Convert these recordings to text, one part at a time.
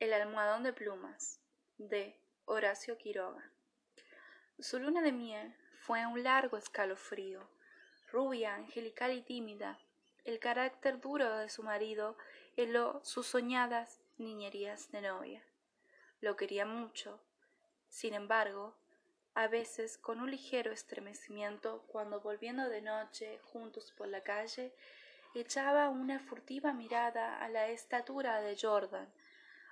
El almohadón de plumas de Horacio Quiroga. Su luna de miel fue un largo escalofrío. Rubia, angelical y tímida, el carácter duro de su marido heló sus soñadas niñerías de novia. Lo quería mucho. Sin embargo, a veces con un ligero estremecimiento cuando volviendo de noche juntos por la calle echaba una furtiva mirada a la estatura de Jordan,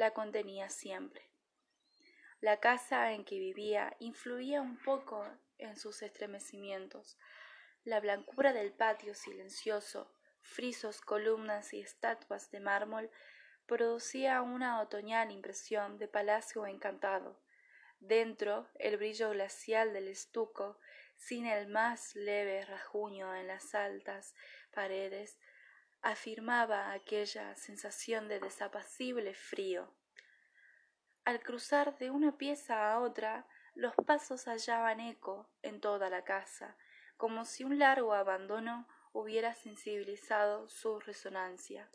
la contenía siempre. La casa en que vivía influía un poco en sus estremecimientos. La blancura del patio silencioso, frisos, columnas y estatuas de mármol producía una otoñal impresión de palacio encantado. Dentro, el brillo glacial del estuco, sin el más leve rajuño en las altas paredes, afirmaba aquella sensación de desapacible frío. Al cruzar de una pieza a otra, los pasos hallaban eco en toda la casa, como si un largo abandono hubiera sensibilizado su resonancia.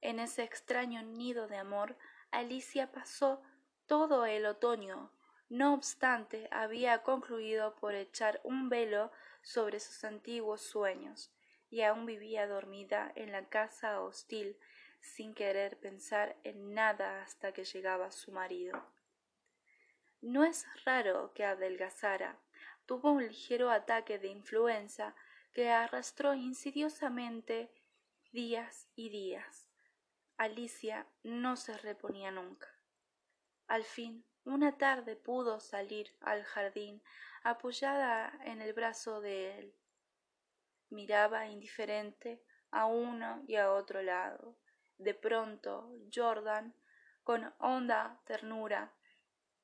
En ese extraño nido de amor, Alicia pasó todo el otoño. No obstante, había concluido por echar un velo sobre sus antiguos sueños, y aún vivía dormida en la casa hostil sin querer pensar en nada hasta que llegaba su marido. No es raro que adelgazara. Tuvo un ligero ataque de influenza que arrastró insidiosamente días y días. Alicia no se reponía nunca. Al fin, una tarde pudo salir al jardín apoyada en el brazo de él. Miraba indiferente a uno y a otro lado. De pronto Jordan, con honda ternura,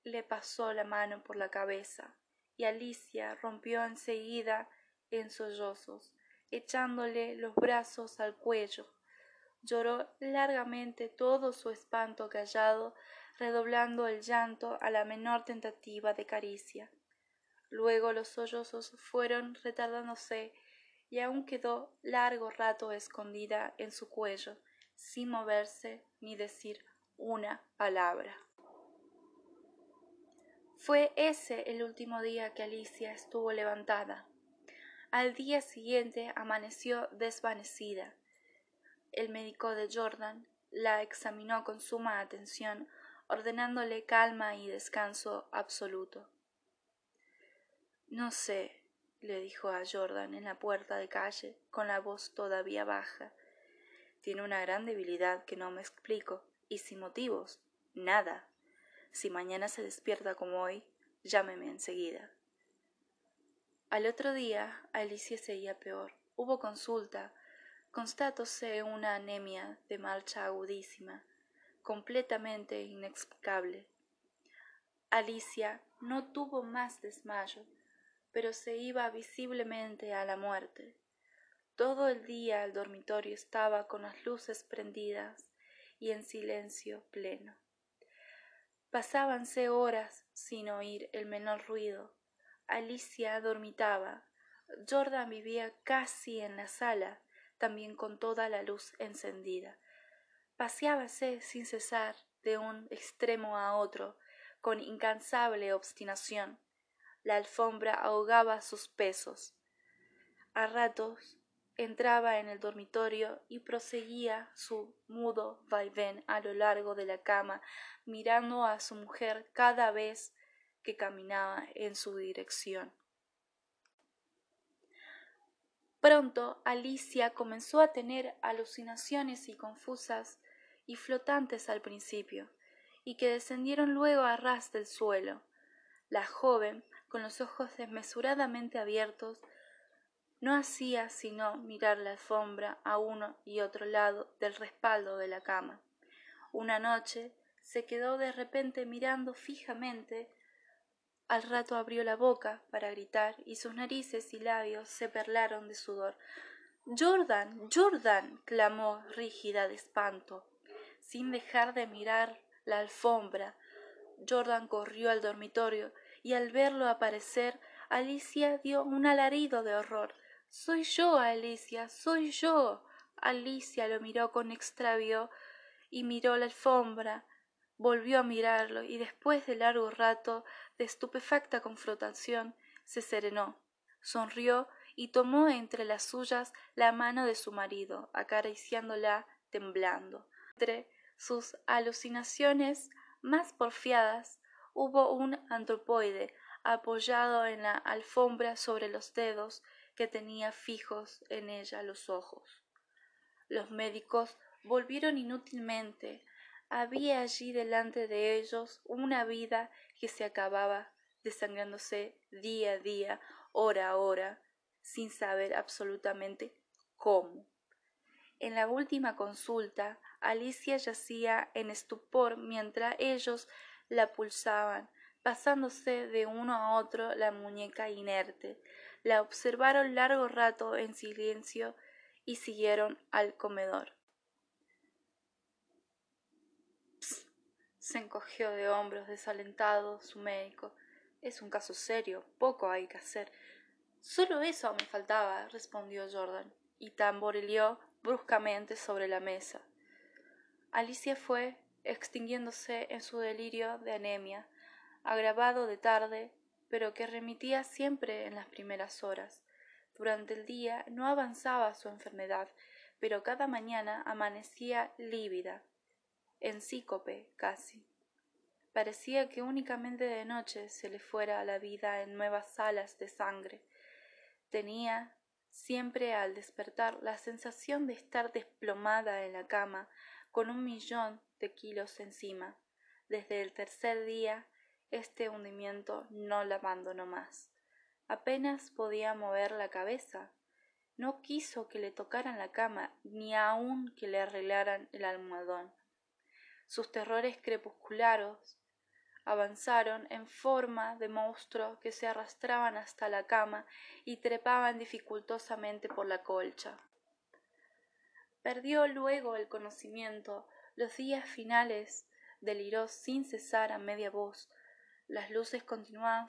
le pasó la mano por la cabeza, y Alicia rompió enseguida en sollozos, echándole los brazos al cuello. Lloró largamente todo su espanto callado, redoblando el llanto a la menor tentativa de caricia. Luego los sollozos fueron retardándose y aún quedó largo rato escondida en su cuello, sin moverse ni decir una palabra. Fue ese el último día que Alicia estuvo levantada. Al día siguiente amaneció desvanecida. El médico de Jordan la examinó con suma atención, ordenándole calma y descanso absoluto. No sé, le dijo a Jordan en la puerta de calle, con la voz todavía baja, tiene una gran debilidad que no me explico, y sin motivos, nada. Si mañana se despierta como hoy, llámeme enseguida. Al otro día, Alicia seguía peor. Hubo consulta. Constatóse una anemia de marcha agudísima, completamente inexplicable. Alicia no tuvo más desmayo, pero se iba visiblemente a la muerte. Todo el día el dormitorio estaba con las luces prendidas y en silencio pleno. Pasábanse horas sin oír el menor ruido. Alicia dormitaba. Jordan vivía casi en la sala, también con toda la luz encendida. Paseábase sin cesar de un extremo a otro, con incansable obstinación. La alfombra ahogaba sus pesos. A ratos entraba en el dormitorio y proseguía su mudo vaivén a lo largo de la cama, mirando a su mujer cada vez que caminaba en su dirección. Pronto Alicia comenzó a tener alucinaciones y confusas y flotantes al principio, y que descendieron luego a ras del suelo. La joven, con los ojos desmesuradamente abiertos, no hacía sino mirar la alfombra a uno y otro lado del respaldo de la cama. Una noche se quedó de repente mirando fijamente. Al rato abrió la boca para gritar y sus narices y labios se perlaron de sudor. Jordan. Jordan. clamó rígida de espanto, sin dejar de mirar la alfombra. Jordan corrió al dormitorio y al verlo aparecer Alicia dio un alarido de horror. Soy yo, Alicia, soy yo. Alicia lo miró con extravío y miró la alfombra, volvió a mirarlo y después de largo rato de estupefacta confrontación se serenó, sonrió y tomó entre las suyas la mano de su marido, acariciándola temblando. Entre sus alucinaciones más porfiadas hubo un antropoide apoyado en la alfombra sobre los dedos que tenía fijos en ella los ojos. Los médicos volvieron inútilmente. Había allí delante de ellos una vida que se acababa desangrándose día a día, hora a hora, sin saber absolutamente cómo. En la última consulta, Alicia yacía en estupor mientras ellos la pulsaban, pasándose de uno a otro la muñeca inerte. La observaron largo rato en silencio y siguieron al comedor. se encogió de hombros desalentado su médico. Es un caso serio, poco hay que hacer. Solo eso me faltaba, respondió Jordan, y tamborileó bruscamente sobre la mesa. Alicia fue extinguiéndose en su delirio de anemia, agravado de tarde, pero que remitía siempre en las primeras horas. Durante el día no avanzaba su enfermedad, pero cada mañana amanecía lívida, en sícope casi. Parecía que únicamente de noche se le fuera la vida en nuevas salas de sangre. Tenía siempre al despertar la sensación de estar desplomada en la cama con un millón de kilos encima. Desde el tercer día este hundimiento no la abandonó más. Apenas podía mover la cabeza. No quiso que le tocaran la cama, ni aun que le arreglaran el almohadón. Sus terrores crepusculares avanzaron en forma de monstruo que se arrastraban hasta la cama y trepaban dificultosamente por la colcha. Perdió luego el conocimiento. Los días finales deliró sin cesar a media voz, las luces continuaban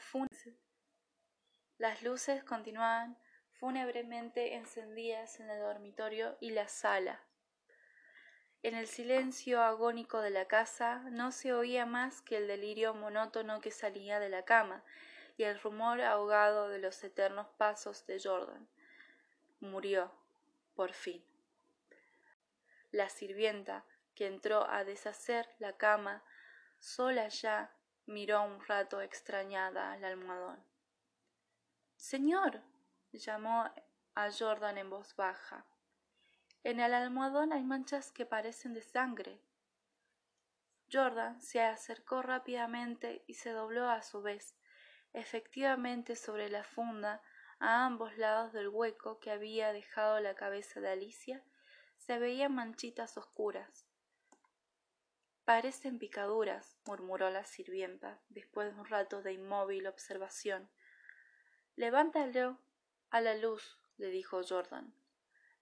Las luces continuaban fúnebremente encendidas en el dormitorio y la sala. En el silencio agónico de la casa no se oía más que el delirio monótono que salía de la cama y el rumor ahogado de los eternos pasos de Jordan. Murió, por fin. La sirvienta, que entró a deshacer la cama, sola ya miró un rato extrañada al almohadón. Señor, llamó a Jordan en voz baja. En el almohadón hay manchas que parecen de sangre. Jordan se acercó rápidamente y se dobló a su vez, efectivamente sobre la funda, a ambos lados del hueco que había dejado la cabeza de Alicia, se veían manchitas oscuras. Parecen picaduras, murmuró la sirvienta, después de un rato de inmóvil observación. Levántalo a la luz, le dijo Jordan.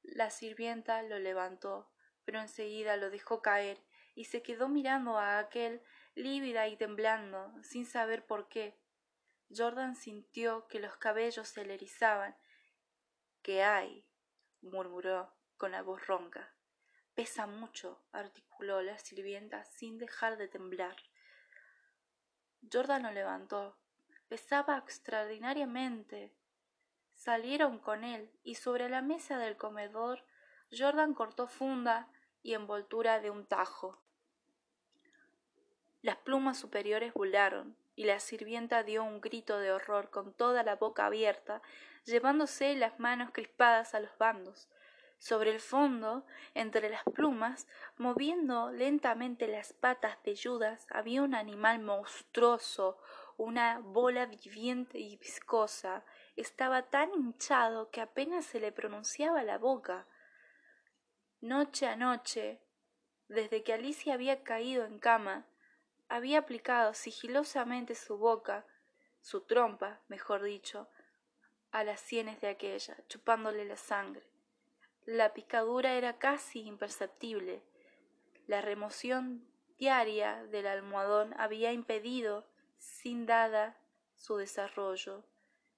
La sirvienta lo levantó, pero enseguida lo dejó caer y se quedó mirando a aquel lívida y temblando, sin saber por qué. Jordan sintió que los cabellos se le erizaban. ¿Qué hay? murmuró con la voz ronca. Pesa mucho, articuló la sirvienta sin dejar de temblar. Jordan lo levantó. Pesaba extraordinariamente. Salieron con él y sobre la mesa del comedor Jordan cortó funda y envoltura de un tajo. Las plumas superiores volaron y la sirvienta dio un grito de horror con toda la boca abierta, llevándose las manos crispadas a los bandos. Sobre el fondo, entre las plumas, moviendo lentamente las patas velludas, había un animal monstruoso, una bola viviente y viscosa. Estaba tan hinchado que apenas se le pronunciaba la boca. Noche a noche, desde que Alicia había caído en cama, había aplicado sigilosamente su boca, su trompa, mejor dicho, a las sienes de aquella, chupándole la sangre. La picadura era casi imperceptible. La remoción diaria del almohadón había impedido sin dada su desarrollo,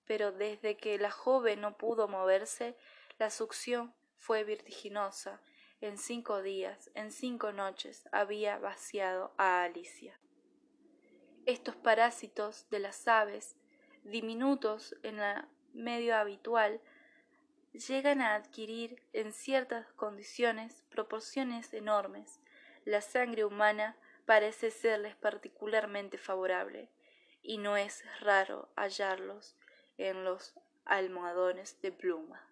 pero desde que la joven no pudo moverse, la succión fue vertiginosa. En cinco días, en cinco noches, había vaciado a Alicia. Estos parásitos de las aves, diminutos en el medio habitual, llegan a adquirir en ciertas condiciones proporciones enormes. La sangre humana parece serles particularmente favorable, y no es raro hallarlos en los almohadones de pluma.